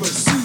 super, super.